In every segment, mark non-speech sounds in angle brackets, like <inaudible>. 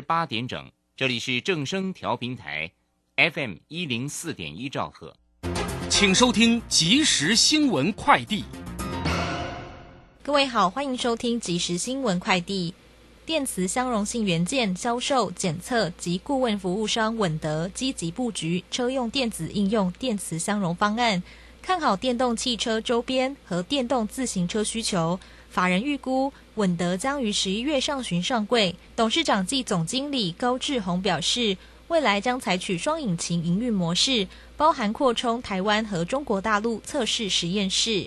八点整，这里是正声调频台，FM 一零四点一兆赫，请收听即时新闻快递。各位好，欢迎收听即时新闻快递。电磁相容性元件销售、检测及顾问服务商稳德积极布局车用电子应用电磁相容方案，看好电动汽车周边和电动自行车需求。法人预估稳德将于十一月上旬上柜。董事长暨总经理高志宏表示，未来将采取双引擎营运模式，包含扩充台湾和中国大陆测试实验室。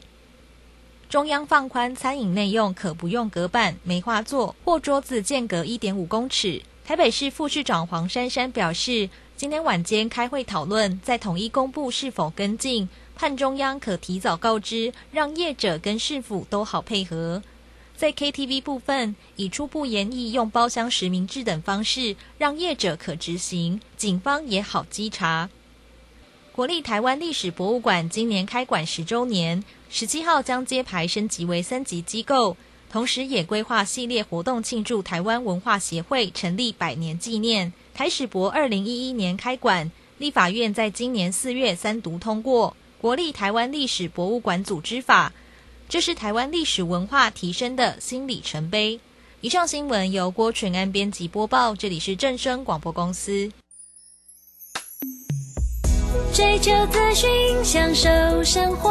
中央放宽餐饮内用可不用隔板、梅花座或桌子间隔一点五公尺。台北市副市长黄珊珊表示，今天晚间开会讨论，再统一公布是否跟进，盼中央可提早告知，让业者跟市府都好配合。在 KTV 部分，以初步研议用包厢实名制等方式，让业者可执行，警方也好稽查。国立台湾历史博物馆今年开馆十周年。十七号将揭牌升级为三级机构，同时也规划系列活动庆祝台湾文化协会成立百年纪念。台史博二零一一年开馆，立法院在今年四月三读通过《国立台湾历史博物馆组织法》，这是台湾历史文化提升的新里程碑。以上新闻由郭纯安编辑播报，这里是正声广播公司。追求资讯，享受生活。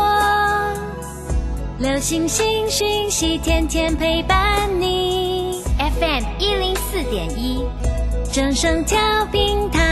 流星星讯息，天天陪伴你。FM 一零四点一，正声调频台。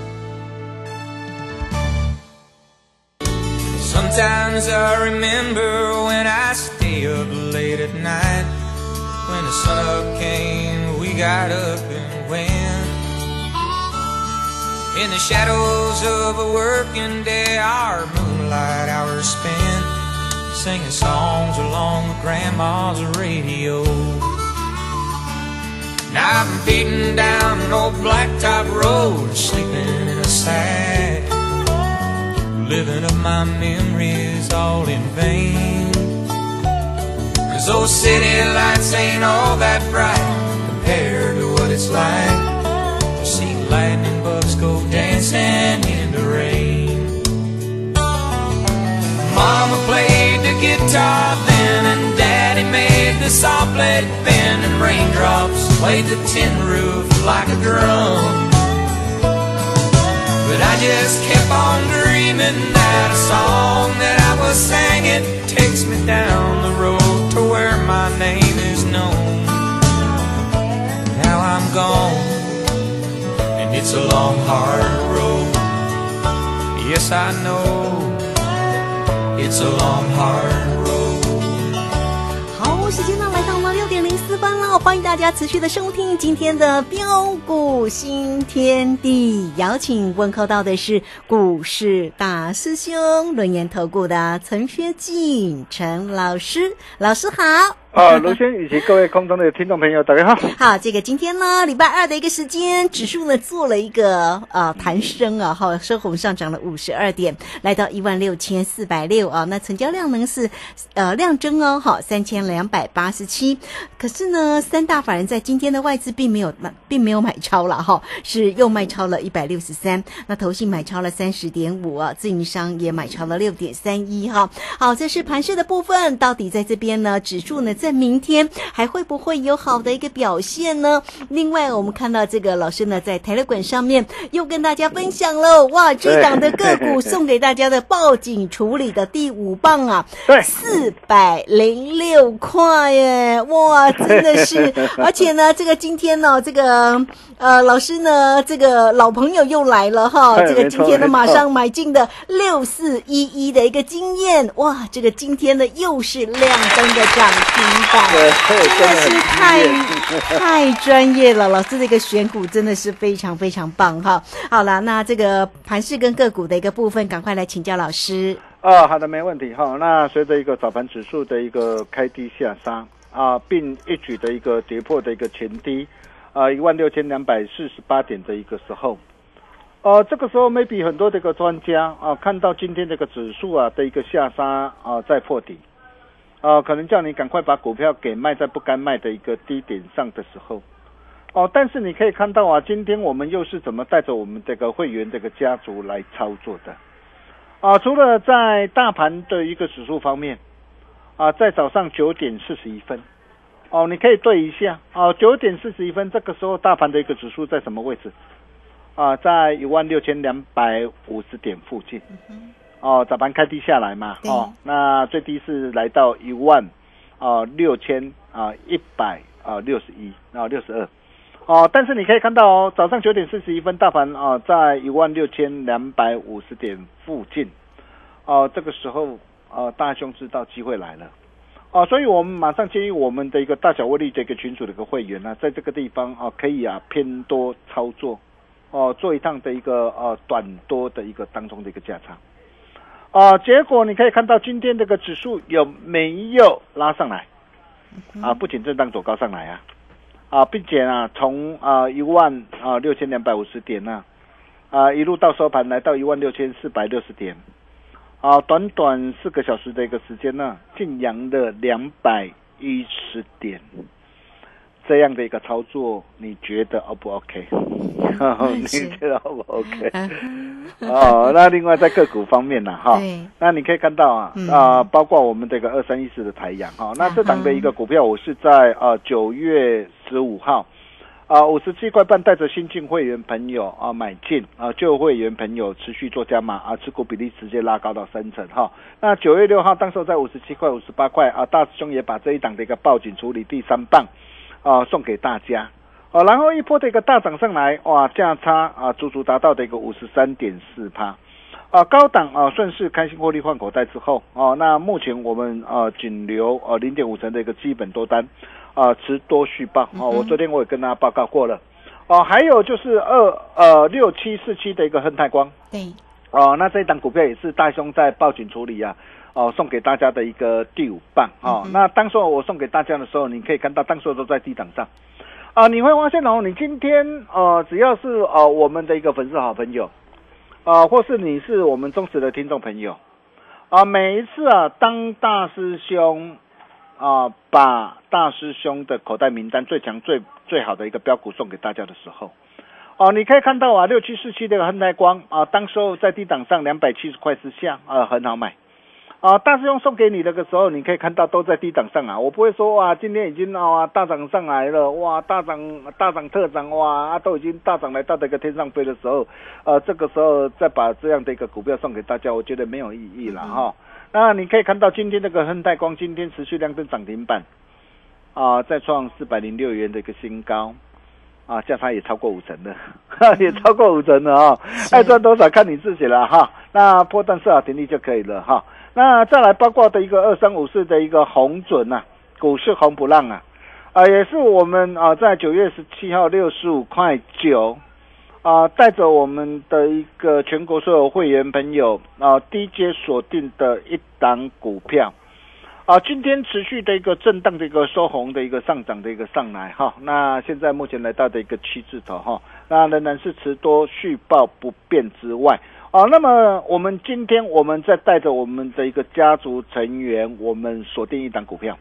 Sometimes I remember when I stay up late at night. When the sun up came, we got up and went. In the shadows of a working day, our moonlight hours spent singing songs along with grandma's radio. Now I'm beating down an old blacktop road, sleeping in a sack living up my memories all in vain. Cause those city lights ain't all that bright compared to what it's like to see lightning bugs go dancing in the rain. Mama played the guitar then, and Daddy made the saw blade bend, and raindrops played the tin roof like a drum. But I just kept on dreaming that a song that I was singing takes me down the road to where my name is known. Now I'm gone, and it's a long, hard road. Yes, I know it's a long, hard 欢迎大家持续的收听今天的标股新天地。邀请问候到的是股市大师兄轮研投顾的陈学进陈老师，老师好。啊，卢先以及各位空中的听众朋友，大家好。好，这个今天呢，礼拜二的一个时间，指数呢做了一个呃弹升啊，哈，收红上涨了五十二点，来到一万六千四百六啊。那成交量呢是呃量增哦，好三千两百八十七。可是呢，三大法人在今天的外资并没有买，并没有买超了哈，是又卖超了一百六十三。那投信买超了三十点五啊，自营商也买超了六点三一哈。好，这是盘势的部分，到底在这边呢，指数呢？在明天还会不会有好的一个表现呢？另外，我们看到这个老师呢，在台乐馆上面又跟大家分享了，哇，这档的个股送给大家的报警处理的第五棒啊，对，四百零六块耶，哇，真的是，<laughs> 而且呢，这个今天呢，这个呃，老师呢，这个老朋友又来了哈，这个今天呢，马上买进的六四一一的一个经验，哇，这个今天呢又是亮灯的涨停。真的是太太专业了，老师这个选股真的是非常非常棒哈。好了，那这个盘势跟个股的一个部分，赶快来请教老师。哦，好的，没问题哈。那随着一个早盘指数的一个开低下杀啊，并一举的一个跌破的一个前低啊，一万六千两百四十八点的一个时候，呃，这个时候 maybe 很多这个专家啊，看到今天这个指数啊的一个下杀啊，在破底。啊，可能叫你赶快把股票给卖在不该卖的一个低点上的时候，哦，但是你可以看到啊，今天我们又是怎么带着我们这个会员这个家族来操作的？啊，除了在大盘的一个指数方面，啊，在早上九点四十一分，哦，你可以对一下，哦，九点四十一分这个时候大盘的一个指数在什么位置？啊，在一万六千两百五十点附近。哦，早盘开低下来嘛，哦，那最低是来到一万，啊六千啊一百啊六十一，然后六十二，哦，但是你可以看到哦，早上九点四十一分，大盘啊在一万六千两百五十点附近，哦，这个时候呃大兄知道机会来了，哦，所以我们马上建议我们的一个大小威力的一个群组的一个会员呢，在这个地方啊可以啊偏多操作，哦，做一趟的一个呃短多的一个当中的一个价差。啊，结果你可以看到今天这个指数有没有拉上来？啊，不仅震荡走高上来啊，啊，并且啊，从啊一万啊六千两百五十点呢，啊一路到收盘来到一万六千四百六十点，啊，短短四个小时的一个时间呢，净扬的两百一十点。这样的一个操作，你觉得 O 不 OK？<laughs> 你觉得 O 不 OK？<laughs> 哦，那另外在个股方面呢，哈，那你可以看到啊，啊，包括我们这个二三一四的太阳，哈，那这档的一个股票，我是在啊九月十五号啊五十七块半带着新进会员朋友啊买进啊旧会员朋友持续做加码啊持股比例直接拉高到三成哈。那九月六号当时在五十七块五十八块啊，大师兄也把这一档的一个报警处理第三棒。啊，送给大家，哦，然后一波的一个大涨上来，哇，价差啊，足足达到的一个五十三点四趴，啊，高档啊，顺势开心获利换口袋之后，哦，那目前我们啊，仅留呃零点五成的一个基本多单，啊，持多续报，哦，我昨天我也跟大家报告过了，哦，还有就是二呃六七四七的一个亨泰光，对，哦，那这一档股票也是大兄在报警处理啊。哦，送给大家的一个第五棒哦。那当时我送给大家的时候，你可以看到，当时都在低档上啊。你会发现哦，你今天呃，只要是呃我们的一个粉丝好朋友啊，或是你是我们忠实的听众朋友啊，每一次啊，当大师兄啊把大师兄的口袋名单最强最最好的一个标股送给大家的时候哦，你可以看到啊，六七四七的恒泰光啊，当时候在低档上两百七十块之下啊，很好买。啊，大师兄送给你那个时候，你可以看到都在低档上啊。我不会说哇，今天已经啊大涨上来了，哇大涨大涨特涨哇，都已经大涨来到这个天上飞的时候，呃，这个时候再把这样的一个股票送给大家，我觉得没有意义了哈。那你可以看到今天这个亨泰光今天持续亮灯涨停板，啊，再创四百零六元的一个新高，啊，价差也超过五成的，<laughs> 也超过五成的啊，爱赚多少看你自己了哈。那破断设好停利就可以了哈。那再来八卦的一个二三五四的一个红准呐，股市红不让啊，啊也是我们啊在九月十七号六十五块九啊带着我们的一个全国所有会员朋友啊低阶锁定的一档股票。啊，今天持续的一个震荡的一个收红的一个上涨的一个上来哈，那现在目前来到的一个七字头哈，那仍然是持多续报不变之外，啊，那么我们今天我们再带着我们的一个家族成员，我们锁定一档股票，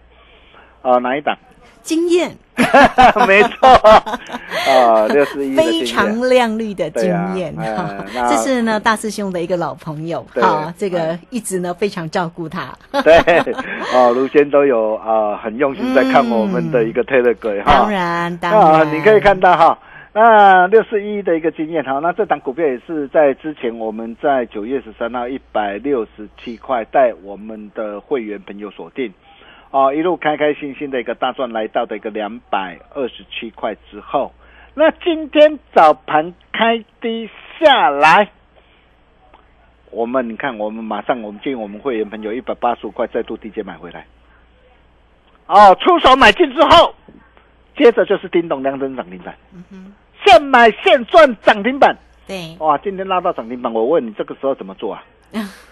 啊，哪一档？经验。<laughs> 没错，<laughs> 啊，六十一非常亮丽的经验。这是呢大师兄的一个老朋友。<laughs> 对哈，这个哎。一直呢非常照顾他，对，啊，卢先都有啊、很用心在看我们的一个推的轨哈。当然当啊，然，你可以看到哈，那六四一的一个经验哈，那这档股票也是在之前我们在九月十三号一百六十七块带我们的会员朋友锁定，啊，一路开开心心的一个大赚，来到的一个两百二十七块之后，那今天早盘开低下来。我们你看，我们马上我们建议我们会员朋友一百八十五块再度低阶买回来，哦，出手买进之后，接着就是叮咚两声涨停板，现买现赚涨停板，对，哇，今天拉到涨停板，我问你这个时候怎么做啊？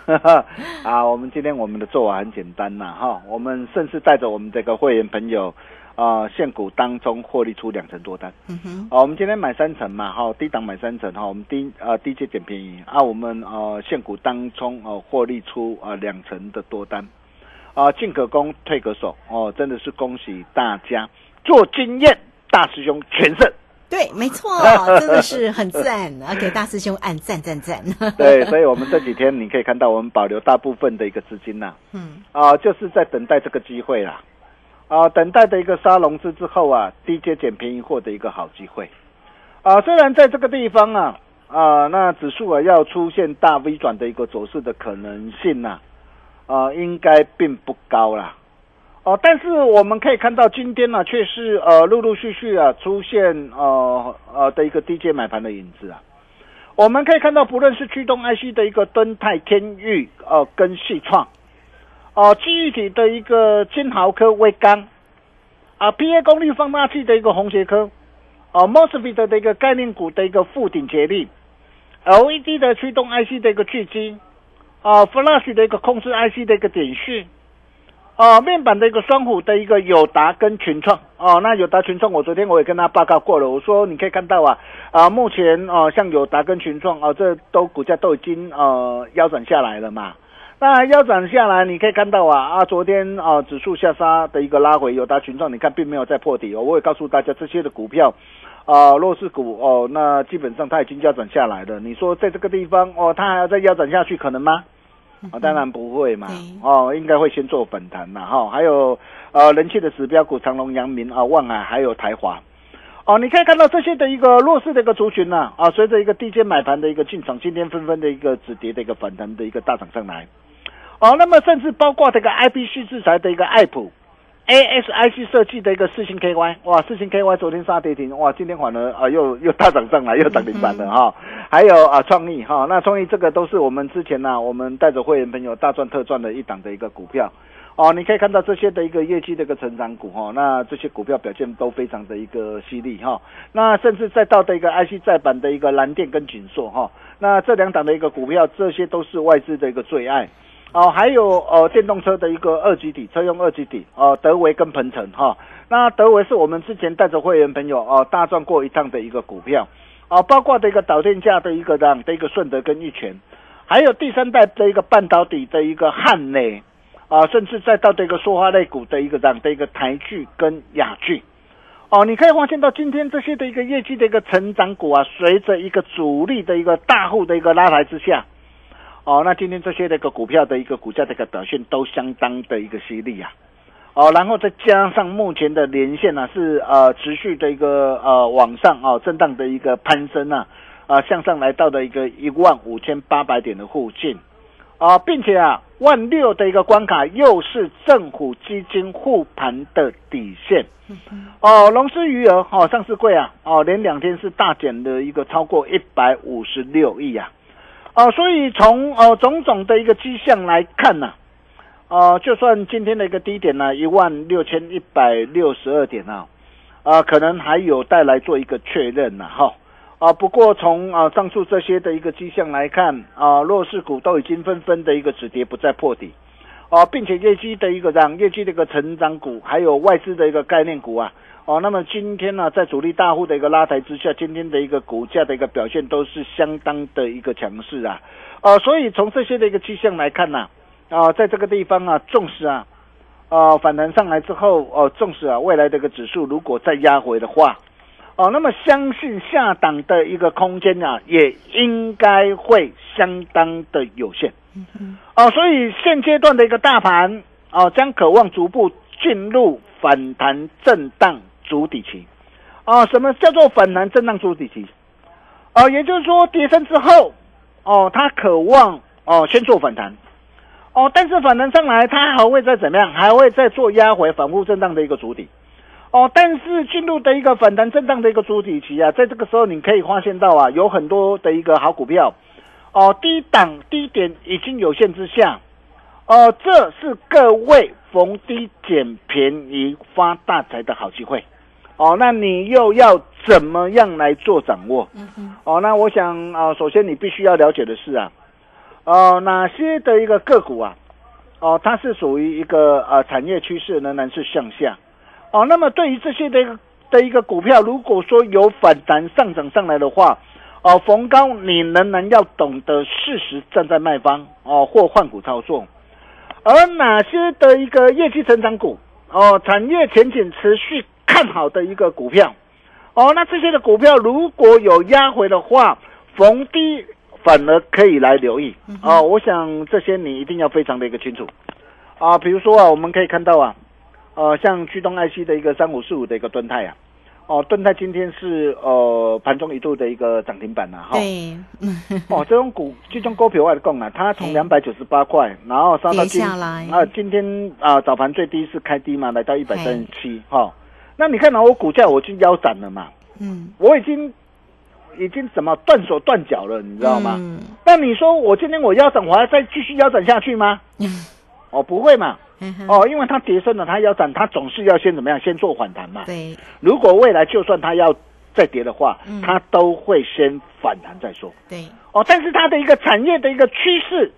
<laughs> 啊，我们今天我们的做法很简单呐，哈，我们甚至带着我们这个会员朋友，啊、现股当中获利出两成多单，嗯哼，啊，我们今天买三成嘛，哈，低档买三成哈，我们低呃低阶捡便宜啊，我们呃现股当中呃获利出啊两成的多单，啊进可攻退可守哦，真的是恭喜大家做经验，大师兄全胜。对，没错，<laughs> 真的是很赞啊，给大师兄按赞赞赞，<laughs> 对，所以我们这几天你可以看到，我们保留大部分的一个资金呐、嗯，啊，就是在等待这个机会啦，啊，等待的一个杀融资之后啊，低阶捡便宜货的一个好机会，啊，虽然在这个地方啊，啊，那指数啊要出现大 V 转的一个走势的可能性呐、啊，应该并不高啦。哦，但是我们可以看到今天呢、却是呃陆陆续续啊出现呃呃的一个低阶买盘的影子啊。我们可以看到，不论是驱动 IC 的一个敦泰、天域，呃，跟细创，哦、记忆体的一个金豪科、威刚，啊，PA 功率放大器的一个红杰科，哦、MOSFET 的一个概念股的一个富鼎捷力，LED 的驱动 IC 的一个巨基，啊，Flash 的一个控制 IC 的一个点讯，哦，面板的一个双虎的一个友达跟群创哦，那友达群创，我昨天我也跟他报告过了，我说你可以看到啊，啊，目前哦，像友达跟群创哦，这都股价都已经呃腰斩下来了嘛。那腰斩下来，你可以看到啊啊，昨天啊指数下杀的一个拉回，友达群创你看并没有再破底哦。我也告诉大家，这些的股票啊弱势股哦，那基本上它已经腰斩下来了。你说在这个地方哦，它还要再腰斩下去可能吗？啊，当然不会嘛对，哦，应该会先做反弹嘛，哈、还有呃人气的指标股长隆、阳明啊、万海还有台华，哦，你可以看到这些的一个弱势的一个族群呐、啊，随着一个低阶买盘的一个进场，今天纷纷的一个止跌的一个反弹的一个大涨上来，哦，那么甚至包括这个 IBC 制裁的一个爱普。ASIC 设计的一个四星 KY，哇，四星 KY 昨天杀跌停，哇，今天反而啊又又大涨上来，又涨停板了哈、还有啊创意哈、那创意这个都是我们之前呢、我们带着会员朋友大赚特赚的一档的一个股票，哦，你可以看到这些的一个业绩的一个成长股哈、那这些股票表现都非常的一个犀利哈、那甚至再到的一个 IC 再版的一个蓝电跟锦硕哈、那这两档的一个股票，这些都是外资的一个最爱。哦，还有呃电动车的一个二级底，车用二级底，哦、德维跟鹏程哈、那德维是我们之前带着会员朋友哦、大赚过一趟的一个股票，哦、包括的一个导电价的一个这样的一个顺德跟玉泉，还有第三代的一个半导体的一个汉磊，啊、甚至再到这个塑化类股的一个这样的一个台剧跟雅剧。哦，你可以发现到今天这些的一个业绩的一个成长股啊，随着一个主力的一个大户的一个拉抬之下，哦，那今天这些的一个股票的一个股价的一个表现都相当的一个犀利啊。哦，然后再加上目前的连线呢、是呃持续的一个呃往上哦震荡的一个攀升啊，啊向上来到的一个一万五千八百点的附近啊，并且啊万六的一个关卡又是政府基金护盘的底线。哦，融资余额哦，上市柜啊，哦，连两天是大减的一个超过一百五十六亿啊，哦，所以从呃种种的一个迹象来看呢、呃，就算今天的一个低点呢，一万六千一百六十二点啊，啊，可能还有带来做一个确认呐、哈。啊，不过从啊上述这些的一个迹象来看，啊，弱势股都已经纷纷的一个止跌，不再破底。哦，并且业绩的一个这样业绩的一个成长股，还有外资的一个概念股啊，哦，那么今天呢，在主力大户的一个拉抬之下，今天的一个股价的一个表现都是相当的一个强势啊，呃，所以从这些的一个迹象来看呢、啊，在这个地方啊，重视啊，呃，反弹上来之后，哦、纵使啊，未来的一个指数如果再压回的话，哦，那么相信下档的一个空间啊，也应该会相当的有限。哦，所以现阶段的一个大盘哦，将渴望逐步进入反弹震荡主底期。啊，什么叫做反弹震荡主底期？啊，也就是说跌升之后，哦，它渴望哦先做反弹。哦，但是反弹上来，它还会再怎么样？还会再做压回反复震荡的一个主底。哦，但是进入的一个反弹震荡的一个主体期啊，在这个时候你可以发现到啊，有很多的一个好股票，哦，低档低点已经有限之下，哦，这是各位逢低捡便宜发大财的好机会，哦，那你又要怎么样来做掌握？哦，那我想啊、首先你必须要了解的是啊，哦，哪些的一个个股啊，哦，它是属于一个呃产业趋势仍然是向下。哦，那么对于这些的一个的一个股票，如果说有反弹上涨上来的话，哦，逢高你仍然要懂得适时站在卖方哦，或换股操作。而哪些的一个业绩成长股哦，产业前景持续看好的一个股票哦，那这些的股票如果有压回的话，逢低反而可以来留意哦。我想这些你一定要非常的一个清楚啊，比如说啊，我们可以看到啊。呃，像驱动 IC 的一个三五四五的一个盾泰啊，哦，盾泰今天是呃盘中一度的一个涨停板呐、哈。对，哦，这种股这种股票我来讲啊，它从嘿两百九十八块，然后上到今啊，今天啊早盘最低是开低嘛，来到一百三十七哈。那你看到我股价我已经腰斩了嘛，嗯，我已经已经怎么断手断脚了，你知道吗？嗯那你说我今天我腰斩，我还再继续腰斩下去吗？<laughs> 哦，不会嘛。哦，因为它跌升了，它腰斩，它总是要先怎么样？先做反弹嘛。对，如果未来就算它要再跌的话，嗯它都会先反弹再说。对，哦，但是它的一个产业的一个趋势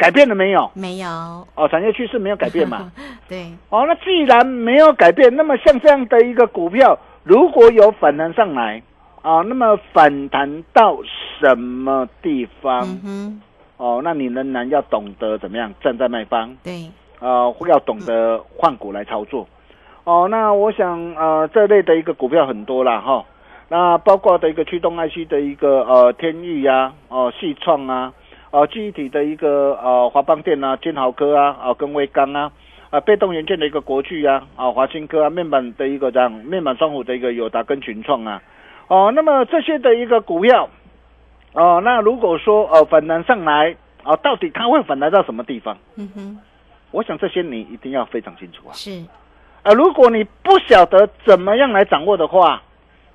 改变了没有？没有，哦，产业趋势没有改变嘛？<laughs> 对，哦，那既然没有改变，那么像这样的一个股票，如果有反弹上来，啊，那么反弹到什么地方？嗯，哦，那你仍然要懂得怎么样站在卖方，对，呃，要懂得换股来操作。哦，那我想呃，这类的一个股票很多啦哈。那包括的一个驱动 IC 的一个呃天域呀、哦细创啊，哦记忆体的一个呃华邦电啊、金豪科啊、啊跟威刚啊，啊被动元件的一个国巨啊、啊华新科啊，面板的一个这样面板双虎的一个友达跟群创啊，哦，那么这些的一个股票，哦，那如果说呃反弹上来，啊，到底它会反弹到什么地方？嗯哼，我想这些你一定要非常清楚啊。是，啊，如果你不晓得怎么样来掌握的话，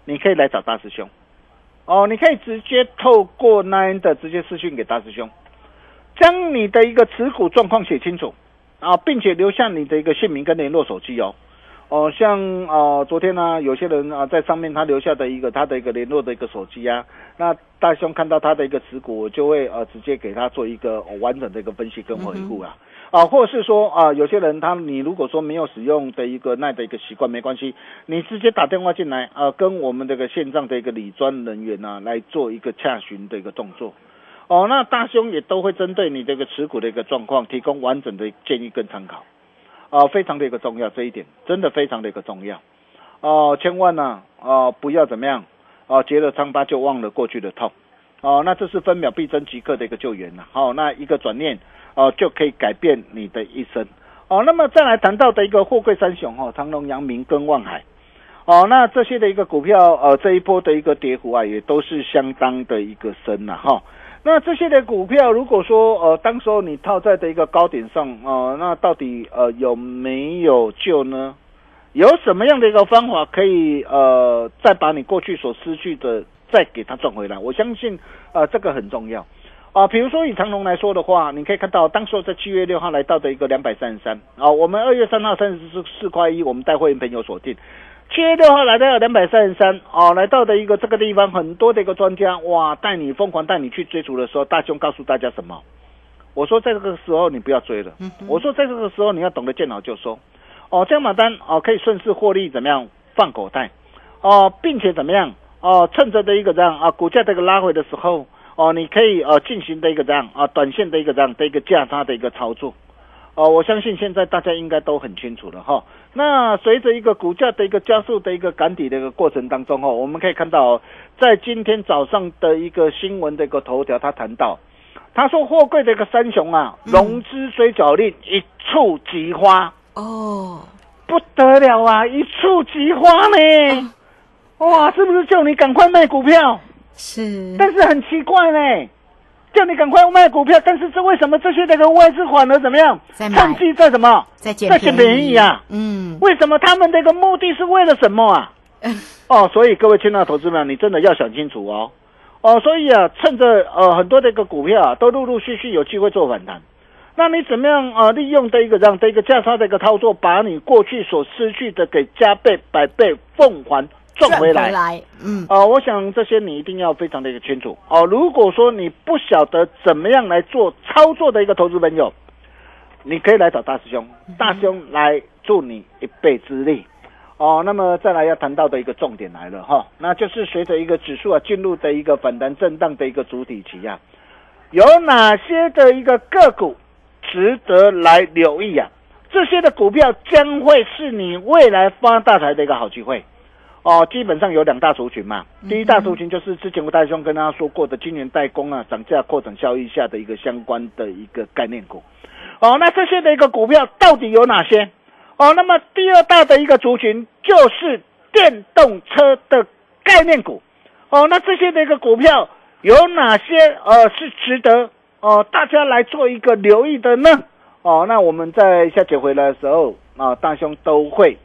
你可以来找大师兄。哦，你可以直接透过 Nine 的直接私讯给大师兄，将你的一个持股状况写清楚啊，并且留下你的一个姓名跟联络手机哦。哦，像呃昨天呢、有些人啊在上面他留下的一个他的一个联络的一个手机啊，那大兄看到他的一个持股，我就会呃直接给他做一个、完整的一个分析跟回顾啊。啊，或者是说啊，有些人他你如果说没有使用的一个耐的一个习惯，没关系，你直接打电话进来啊，跟我们这个线上的一个理专人员啊来做一个洽询的一个动作。哦，那大兄也都会针对你这个持股的一个状况，提供完整的建议跟参考。啊，非常的一个重要，这一点真的非常的一个重要。哦、千万呢、哦、不要怎么样，哦、结了疮疤就忘了过去的痛。哦，那这是分秒必争即刻的一个救援呐、好、那一个转念，哦、就可以改变你的一生。哦，那么再来谈到的一个货柜三雄哦，长隆、阳明跟望海。哦，那这些的一个股票，呃，这一波的一个跌幅啊，也都是相当的一个深呐、哈。那这些的股票，如果说呃，当时候你套在的一个高点上，呃，那到底呃有没有救呢？有什么样的一个方法可以呃再把你过去所失去的再给它赚回来？我相信呃这个很重要啊、比如说以长隆来说的话，你可以看到当时候在七月六号来到的一个两百三十三啊，我们二月三号三十四四块一，我们带会员朋友锁定。七月六号来到两百三十三哦，来到的一个这个地方，很多的一个专家哇，带你疯狂带你去追逐的时候，大兄告诉大家什么？我说在这个时候你不要追了，我说在这个时候你要懂得见好就收。哦，这样买单哦，可以顺势获利，怎么样放口袋？哦，并且怎么样？哦，趁着的一个这样啊，股价这个拉回的时候，哦，你可以呃进行的一个这样啊，短线的一个这样的一个价差的一个操作。哦，我相信现在大家应该都很清楚了哈。那随着一个股价的一个加速的一个赶底的一个过程当中哦，我们可以看到，在今天早上的一个新闻的一个头条，他谈到，他说货柜的一个三雄啊，融资追缴令一触即发。哦，不得了啊！一触即发呢，哇，是不是叫你赶快卖股票？是，但是很奇怪呢，叫你赶快卖股票，但是这为什么这些那个外资反而怎么样？趁机在什么？在捡便宜啊？嗯，为什么他们这个目的是为了什么啊？<laughs> 哦，所以各位亲爱的投资们，你真的要想清楚哦。哦，所以啊，趁着呃很多的一个股票啊，都陆陆续续有机会做反弹。那你怎么样啊？利用这一个这样的一个价差的一个操作，把你过去所失去的给加倍、百倍奉还赚回来。来，嗯，呃，我想这些你一定要非常的一个清楚哦。如果说你不晓得怎么样来做操作的一个投资朋友，你可以来找大师兄，大师兄来助你一臂之力。哦，那么再来要谈到的一个重点来了哈，那就是随着一个指数啊进入的一个反弹震荡的一个主体期啊，有哪些的一个个股值得来留意啊？这些的股票将会是你未来发大财的一个好机会。哦，基本上有两大族群嘛。第一大族群就是之前我大兄跟大家说过的今年代工啊，涨价扩展效益下的一个相关的一个概念股。哦，那这些的一个股票到底有哪些？哦，那么第二大的一个族群就是电动车的概念股。哦，那这些的一个股票有哪些呃是值得哦大家来做一个留意的呢？哦，那我们在下节回来的时候啊，大兄都会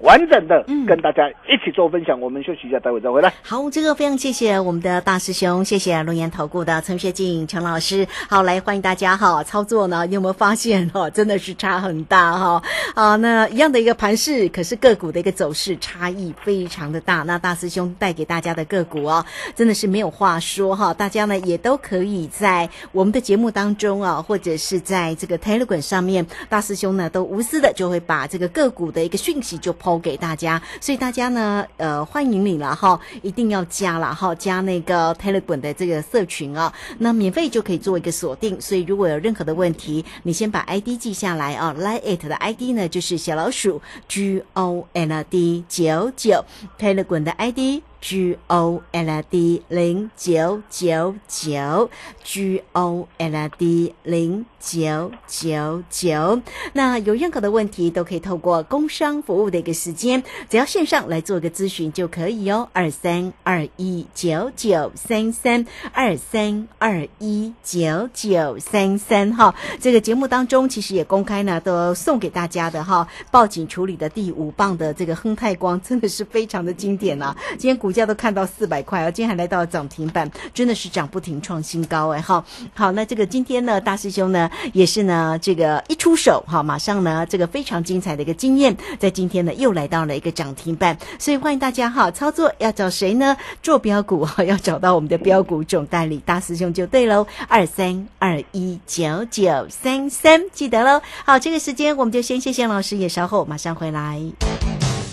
完整的嗯跟大家一起做分享。我们休息一下，待会再回来。好，这个非常谢谢我们的大师兄，谢谢龙岩投顾的陈学静陈老师。好，来欢迎大家哈，操作呢，你有没有发现哈，真的是差很大哈 <laughs> 啊？那一样的一个盘势，可是个股的一个走势差异非常的大。那大师兄带给大家的个股哦，真的是没有话说哈。大家呢也都可以在我们的节目当中啊，或者是在这个 Telegram 上面，大师兄呢都无私的就会把这个个股的一个讯息就抛给大家，所以大家呢呃欢迎你了哈，一定要加了哈，加那个 Telegram 的这个社群啊，那免费就可以做一个锁定。所以如果有任何的问题，你先把 ID 记下来啊，Line it 的 ID 呢就是小老鼠 G O N D 九九，Telegram 的 ID。G O L D 零九九九，G O L D 零九九九。那有任何的问题，都可以透过工商服务的一个时间，只要线上来做个咨询就可以哦。二三二一九九三三二三二一九九三三哈。这个节目当中其实也公开呢，都送给大家的哈。报警处理的第五棒的这个亨泰光，真的是非常的经典啊！今天股股价都看到四百块啊，今天还来到涨停板，真的是涨不停，创新高哎哈。好，那这个今天呢，大师兄呢也是呢，这个一出手哈，马上呢这个非常精彩的一个经验，在今天呢又来到了一个涨停板，所以欢迎大家哈，操作要找谁呢？做标股哈，要找到我们的标股总代理大师兄就对喽，二三二一九九三三，记得喽。好，这个时间我们就先谢谢老师，也稍后马上回来。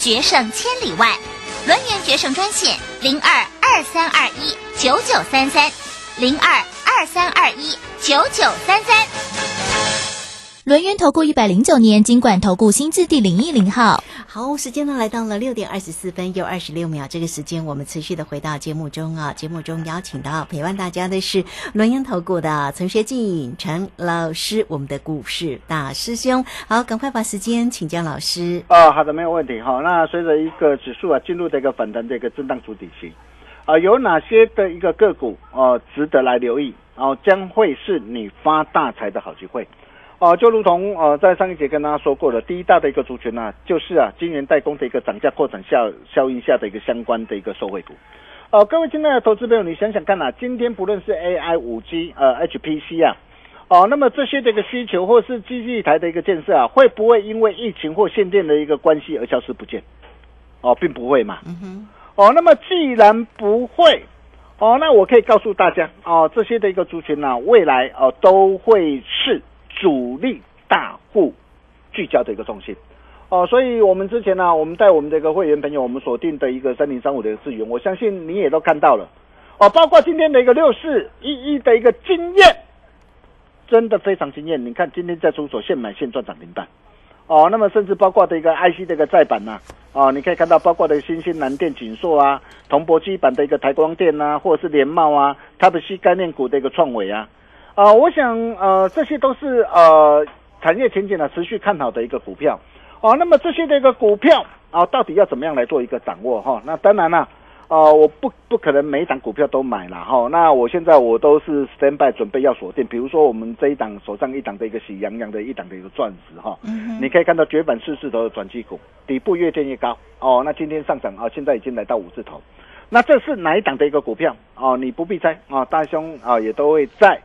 决胜千里外。轮圆决胜专线零二二三二一九九三三零二二三二一九九三三。轮圆投顾一百零九年经管投顾新字第零一零号。好，时间呢来到了六点二十四分又二十六秒，这个时间我们持续的回到节目中啊。节目中邀请到陪伴大家的是轮研投顾的陈学进陈老师，我们的股市大师兄。好，赶快把时间请教老师。啊，好的，没有问题。好，那随着一个指数啊进入这个反弹的一个震荡主底期，啊，有哪些的一个个股哦、值得来留意？哦、将会是你发大财的好机会。哦、就如同呃在上一节跟大家说过的，第一大的一个族群呢、就是啊晶圆代工的一个涨价扩展效效应下的一个相关的一个受惠股。呃，各位亲爱的投资朋友，你想想看啊，今天不论是 AI、五 G、呃 HPC 啊，哦，那么这些的一个需求或是基地台的一个建设啊，会不会因为疫情或限电的一个关系而消失不见？哦，并不会嘛。嗯哼，哦，那么既然不会，哦，那我可以告诉大家，哦，这些的一个族群呢、未来哦都会是主力大户聚焦的一个重心。哦，所以我们之前呢、我们带我们这个会员朋友，我们锁定的一个三零三五的资源，我相信你也都看到了。哦，包括今天的一个六四一一的一个经验，真的非常惊艳。你看今天在出手现买现赚涨停板。哦，那么甚至包括的一个 IC 的一个再版呐、哦，你可以看到包括的新兴南电、锦硕啊，铜箔基板的一个台光电呐、或者是联茂啊，Type C 概念股的一个创伟啊，啊、我想呃这些都是呃产业前景呢持续看好的一个股票。哦，那么这些的一个股票啊、到底要怎么样来做一个掌握哈、那当然啦、呃，我不不可能每一档股票都买了哈、那我现在我都是 stand by 准备要锁定，比如说我们这一档手上一档的一个喜洋洋的一档的一个钻石哈、你可以看到绝版四字头的转机股，底部越见越高哦。那今天上涨啊，现在已经来到五字头。那这是哪一档的一个股票哦？你不必猜啊，大兄啊也都会在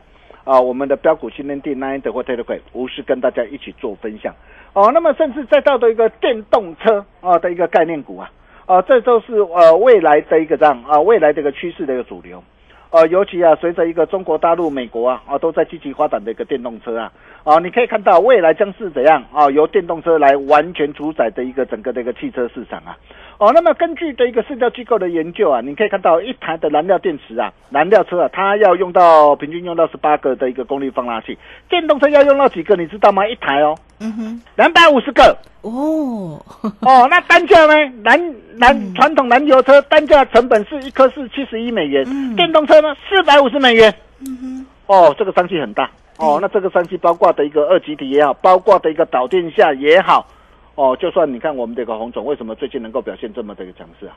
啊我们的标股新天地 Nine 的或 Telegram 无事跟大家一起做分享哦。那么甚至再到的一个电动车啊的一个概念股啊，啊这都是呃未来的一个这样啊未来的一个趋势的一个主流。呃，尤其啊，随着一个中国大陆、美国啊，啊，都在积极发展的一个电动车啊，啊，你可以看到未来将是怎样啊，由电动车来完全主宰的一个整个的一个汽车市场啊。哦，那么根据的一个市调机构的研究啊，你可以看到一台的燃料电池啊，燃料车啊，它要用到平均用到十八个的一个功率放大器，电动车要用到几个，你知道吗？一台哦，嗯哼，两百五十个。哦，哦，那单价呢？燃燃传统燃油车单价成本是一颗是七十一美元，嗯电动车呢四百五十美元。嗯哼，哦，这个商机很大。哦，那这个商机包括的一个二级体也好，包括的一个导电下也好，哦，就算你看我们这个洪总为什么最近能够表现这么的一个强势啊？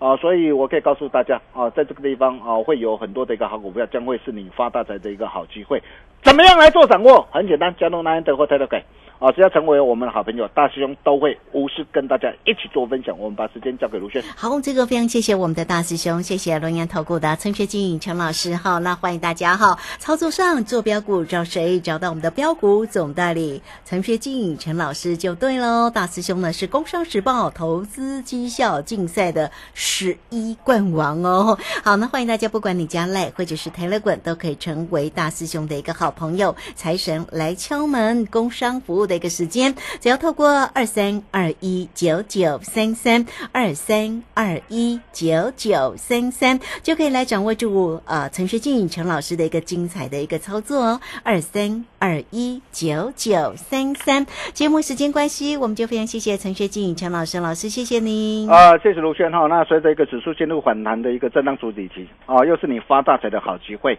啊、所以我可以告诉大家啊、在这个地方啊、会有很多的一个好股票，将会是你发大财的一个好机会。怎么样来做掌握？很简单，加入 Nine 的或 Telegram 啊，只要成为我们的好朋友，大师兄都会无私跟大家一起做分享。我们把时间交给卢轩。好，这个非常谢谢我们的大师兄，谢谢龙岩投顾的陈学进陈老师好，那欢迎大家哈，操作上做标股找谁？找到我们的标股总代理陈学进陈老师就对喽。大师兄呢是工商时报投资绩效竞赛的十一冠王哦。好，那欢迎大家，不管你加赖或者是 tele 港都可以成为大师兄的一个好朋友。财神来敲门，工商服务的一个时间，只要透过二三二一九九三三二三二一九九三三，就可以来掌握住呃陈学进陈老师的一个精彩的一个操作哦。二三二一九九三三，节目时间关系，我们就非常谢谢陈学进陈老师老师，谢谢您。啊、谢谢卢轩哈。那随着一个指数进入反弹的一个震荡主底期啊、又是你发大财的好机会，